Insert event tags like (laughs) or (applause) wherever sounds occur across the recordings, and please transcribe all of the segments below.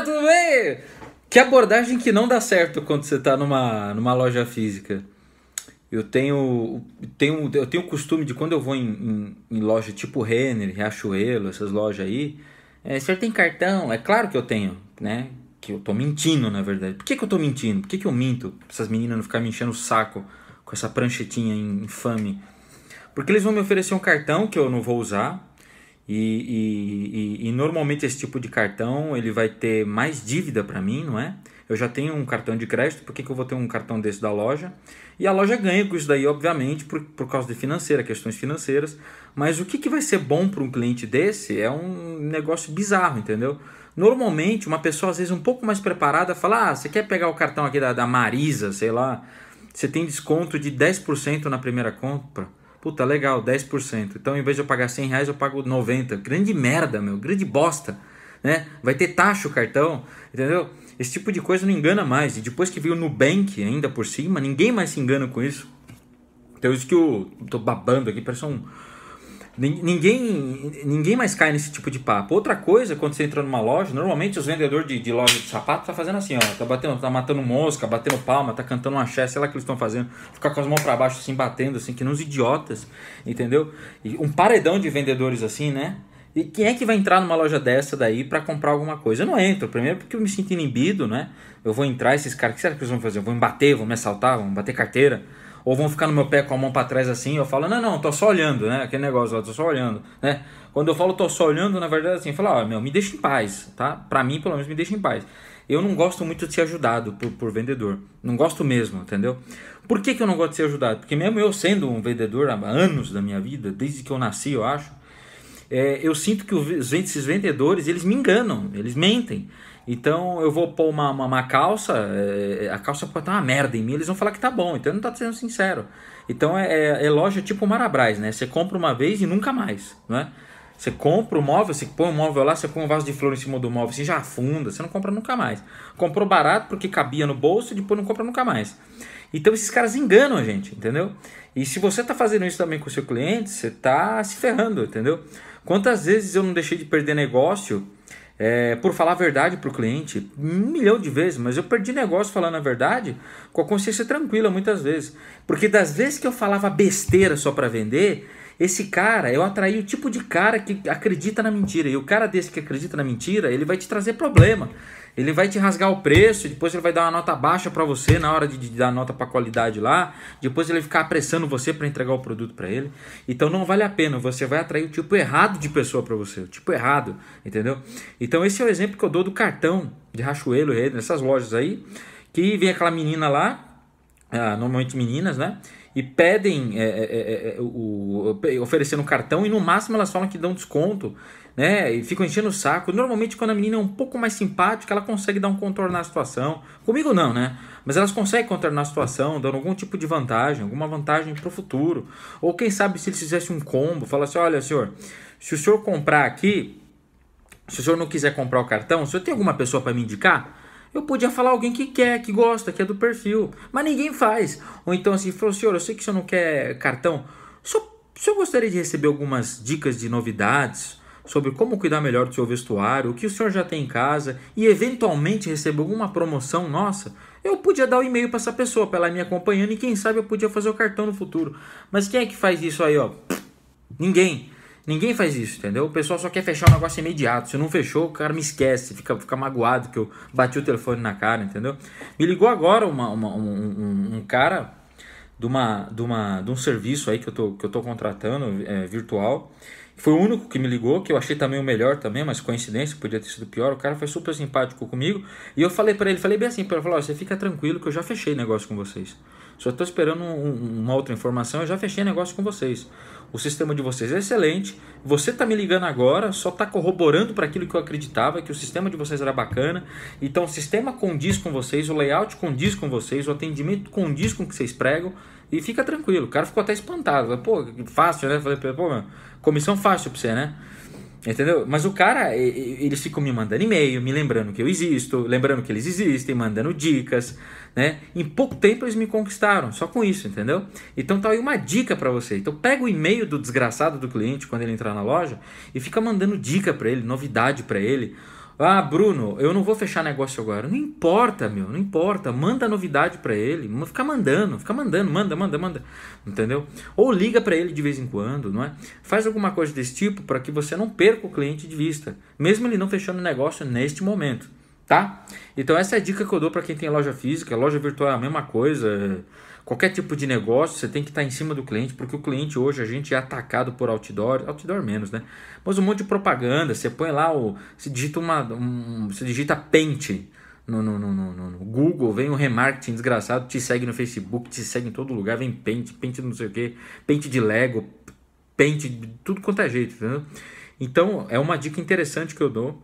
Renan, tudo bem? Que abordagem que não dá certo quando você está numa, numa loja física. Eu tenho, tenho, eu tenho o costume de quando eu vou em, em, em loja tipo Renner, Riachuelo, essas lojas aí, é, você tem cartão? É claro que eu tenho, né? Que eu tô mentindo, na verdade. Por que, que eu tô mentindo? Por que, que eu minto? Pra essas meninas não ficarem me enchendo o saco com essa pranchetinha infame. Porque eles vão me oferecer um cartão que eu não vou usar. E, e, e, e normalmente esse tipo de cartão ele vai ter mais dívida para mim, não é? Eu já tenho um cartão de crédito, por que, que eu vou ter um cartão desse da loja? E a loja ganha com isso daí, obviamente, por, por causa de financeira, questões financeiras. Mas o que, que vai ser bom para um cliente desse é um negócio bizarro, entendeu? Normalmente, uma pessoa às vezes um pouco mais preparada fala: Ah, você quer pegar o cartão aqui da, da Marisa, sei lá, você tem desconto de 10% na primeira compra. Puta, legal, 10%. Então, em vez de eu pagar 100 reais, eu pago 90. Grande merda, meu, grande bosta. Né? Vai ter taxa o cartão, entendeu? Esse tipo de coisa não engana mais. E depois que veio o Nubank ainda por cima, ninguém mais se engana com isso. Então isso que eu tô babando aqui, parece um. Ninguém, ninguém mais cai nesse tipo de papo. Outra coisa, quando você entra numa loja, normalmente os vendedores de, de loja de sapato tá fazendo assim, ó, tá batendo, tá matando mosca, batendo palma, tá cantando uma axé, sei lá o que eles estão fazendo, ficar com as mãos para baixo assim, batendo assim, que uns idiotas, entendeu? E um paredão de vendedores assim, né? E quem é que vai entrar numa loja dessa daí para comprar alguma coisa? Eu não entro, primeiro porque eu me sinto inibido, né? Eu vou entrar, esses caras, o que será que eles vão fazer? Vão me bater, vão me assaltar, vão bater carteira? Ou vão ficar no meu pé com a mão para trás assim, eu falo, não, não, tô só olhando, né? Aquele negócio lá, tô só olhando, né? Quando eu falo tô só olhando, na verdade assim, eu falo, ó, meu, me deixa em paz, tá? Pra mim, pelo menos, me deixa em paz. Eu não gosto muito de ser ajudado por, por vendedor. Não gosto mesmo, entendeu? Por que, que eu não gosto de ser ajudado? Porque mesmo eu sendo um vendedor há anos da minha vida, desde que eu nasci, eu acho, é, eu sinto que os, esses vendedores, eles me enganam, eles mentem. Então eu vou pôr uma, uma, uma calça, é, a calça pode estar uma merda em mim, eles vão falar que tá bom, então não tá sendo sincero. Então é, é, é loja tipo Marabras, né? Você compra uma vez e nunca mais, não é? Você compra o móvel, você põe o móvel lá, você põe um vaso de flor em cima do móvel, você já afunda, você não compra nunca mais. Comprou barato porque cabia no bolso e depois não compra nunca mais. Então esses caras enganam a gente, entendeu? E se você está fazendo isso também com o seu cliente, você está se ferrando, entendeu? Quantas vezes eu não deixei de perder negócio é, por falar a verdade para o cliente? Um milhão de vezes, mas eu perdi negócio falando a verdade com a consciência tranquila muitas vezes. Porque das vezes que eu falava besteira só para vender, esse cara, eu atraí o tipo de cara que acredita na mentira. E o cara desse que acredita na mentira, ele vai te trazer problema. Ele vai te rasgar o preço, depois ele vai dar uma nota baixa para você na hora de, de dar nota para qualidade lá. Depois ele vai ficar apressando você para entregar o produto para ele. Então não vale a pena, você vai atrair o tipo errado de pessoa para você, o tipo errado, entendeu? Então esse é o exemplo que eu dou do cartão de Rachuelo, nessas lojas aí, que vem aquela menina lá, ah, normalmente meninas, né? E pedem é, é, é, é o, oferecendo cartão e no máximo elas falam que dão desconto, né? E ficam enchendo o saco. Normalmente quando a menina é um pouco mais simpática, ela consegue dar um contorno na situação. Comigo não, né? Mas elas conseguem contornar a situação, dando algum tipo de vantagem, alguma vantagem para o futuro. Ou quem sabe se eles fizessem um combo, fala assim, olha senhor, se o senhor comprar aqui, se o senhor não quiser comprar o cartão, o senhor tem alguma pessoa para me indicar? Eu podia falar alguém que quer, que gosta, que é do perfil. Mas ninguém faz. Ou então assim, falou, senhor, eu sei que o senhor não quer cartão. O senhor gostaria de receber algumas dicas de novidades sobre como cuidar melhor do seu vestuário, o que o senhor já tem em casa e eventualmente receber alguma promoção nossa? Eu podia dar o um e-mail para essa pessoa, para ela me acompanhando e quem sabe eu podia fazer o cartão no futuro. Mas quem é que faz isso aí, ó? Ninguém. Ninguém faz isso, entendeu? O pessoal só quer fechar o negócio imediato. Se não fechou, o cara me esquece, fica, fica magoado que eu bati o telefone na cara, entendeu? Me ligou agora uma, uma um, um, cara de, uma, de, uma, de um serviço aí que eu tô, que eu tô contratando é, virtual. Foi o único que me ligou, que eu achei também o melhor também, mas coincidência, podia ter sido pior. O cara foi super simpático comigo. E eu falei para ele, falei bem assim, para ele, falou, você fica tranquilo que eu já fechei negócio com vocês. Só estou esperando um, uma outra informação, eu já fechei negócio com vocês. O sistema de vocês é excelente. Você está me ligando agora, só está corroborando para aquilo que eu acreditava, que o sistema de vocês era bacana. Então o sistema condiz com vocês, o layout condiz com vocês, o atendimento condiz com o que vocês pregam. E fica tranquilo. O cara ficou até espantado. Pô, fácil, né? Falei, pô, meu, comissão fácil para você, né? Entendeu? Mas o cara, eles ficam me mandando e-mail, me lembrando que eu existo, lembrando que eles existem, mandando dicas, né? Em pouco tempo eles me conquistaram, só com isso, entendeu? Então tá aí uma dica para você. Então pega o e-mail do desgraçado do cliente quando ele entrar na loja e fica mandando dica para ele, novidade para ele. Ah, Bruno, eu não vou fechar negócio agora. Não importa, meu, não importa. Manda novidade para ele. Fica mandando, fica mandando, manda, manda, manda. Entendeu? Ou liga para ele de vez em quando, não é? Faz alguma coisa desse tipo para que você não perca o cliente de vista, mesmo ele não fechando negócio neste momento, tá? Então essa é a dica que eu dou para quem tem loja física. Loja virtual é a mesma coisa. Qualquer tipo de negócio, você tem que estar em cima do cliente, porque o cliente hoje a gente é atacado por outdoor, outdoor menos, né? Mas um monte de propaganda, você põe lá o. Você digita uma. Um, você digita pente no, no, no, no, Google, vem um remarketing desgraçado, te segue no Facebook, te segue em todo lugar, vem pente, pente não sei o que, pente de Lego, pente de tudo quanto é jeito, entendeu? Então é uma dica interessante que eu dou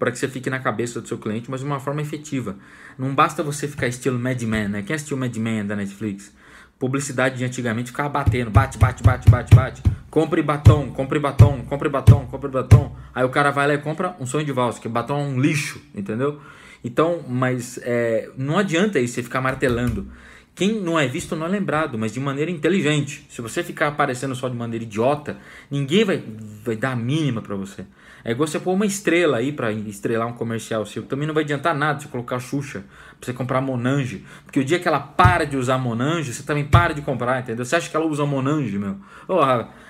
para que você fique na cabeça do seu cliente, mas de uma forma efetiva. Não basta você ficar estilo Mad Men, né? Quem assistiu Mad Men da Netflix? Publicidade de antigamente ficava batendo, bate, bate, bate, bate, bate. Compre batom, compre batom, compre batom, compre batom. Aí o cara vai lá e compra um sonho de valsa, que batom é um lixo, entendeu? Então, mas é, não adianta isso você ficar martelando. Quem não é visto não é lembrado, mas de maneira inteligente. Se você ficar aparecendo só de maneira idiota, ninguém vai, vai dar a mínima para você. É igual você pôr uma estrela aí para estrelar um comercial seu. Também não vai adiantar nada você colocar Xuxa, pra você comprar Monange. Porque o dia que ela para de usar Monange, você também para de comprar, entendeu? Você acha que ela usa Monange, meu? Oh,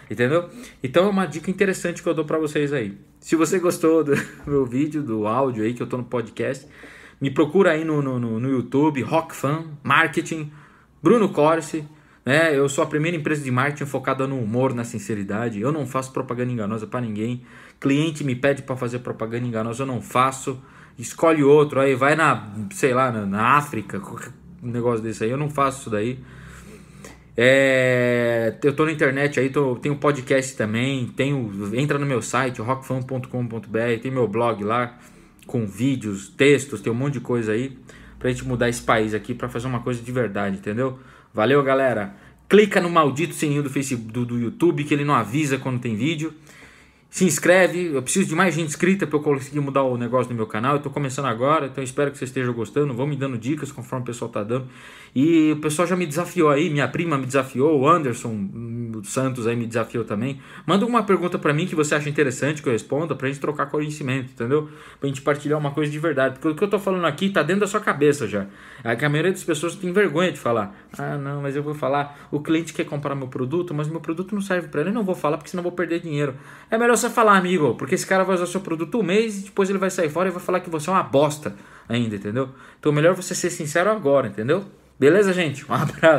entendeu? Então é uma dica interessante que eu dou para vocês aí. Se você gostou do (laughs) meu vídeo, do áudio aí, que eu tô no podcast, me procura aí no, no, no YouTube, Rock Fan, Marketing, Bruno Corsi. Né? Eu sou a primeira empresa de marketing focada no humor, na sinceridade. Eu não faço propaganda enganosa para ninguém. Cliente me pede para fazer propaganda enganosa, eu não faço. Escolhe outro, aí vai na, sei lá, na, na África, qualquer negócio desse aí. Eu não faço isso daí. É, eu tô na internet aí, tô, tenho podcast também, tenho, entra no meu site, rockfan.com.br, tem meu blog lá com vídeos, textos, tem um monte de coisa aí pra gente mudar esse país aqui para fazer uma coisa de verdade, entendeu? Valeu, galera. Clica no maldito sininho do Facebook, do, do YouTube que ele não avisa quando tem vídeo. Se inscreve, eu preciso de mais gente inscrita para eu conseguir mudar o negócio do meu canal. Eu estou começando agora, então espero que você esteja gostando. Vão me dando dicas conforme o pessoal está dando. E o pessoal já me desafiou aí, minha prima me desafiou, o Anderson Santos aí me desafiou também. Manda uma pergunta para mim que você acha interessante que eu responda, para a gente trocar conhecimento, entendeu? Para a gente partilhar uma coisa de verdade. Porque o que eu estou falando aqui está dentro da sua cabeça já. É que a maioria das pessoas tem vergonha de falar. Ah, não, mas eu vou falar. O cliente quer comprar meu produto, mas meu produto não serve para ele. Eu não vou falar porque senão vou perder dinheiro. É melhor você falar, amigo, porque esse cara vai usar seu produto um mês e depois ele vai sair fora e vai falar que você é uma bosta ainda, entendeu? Então melhor você ser sincero agora, entendeu? Beleza, gente? Um abraço.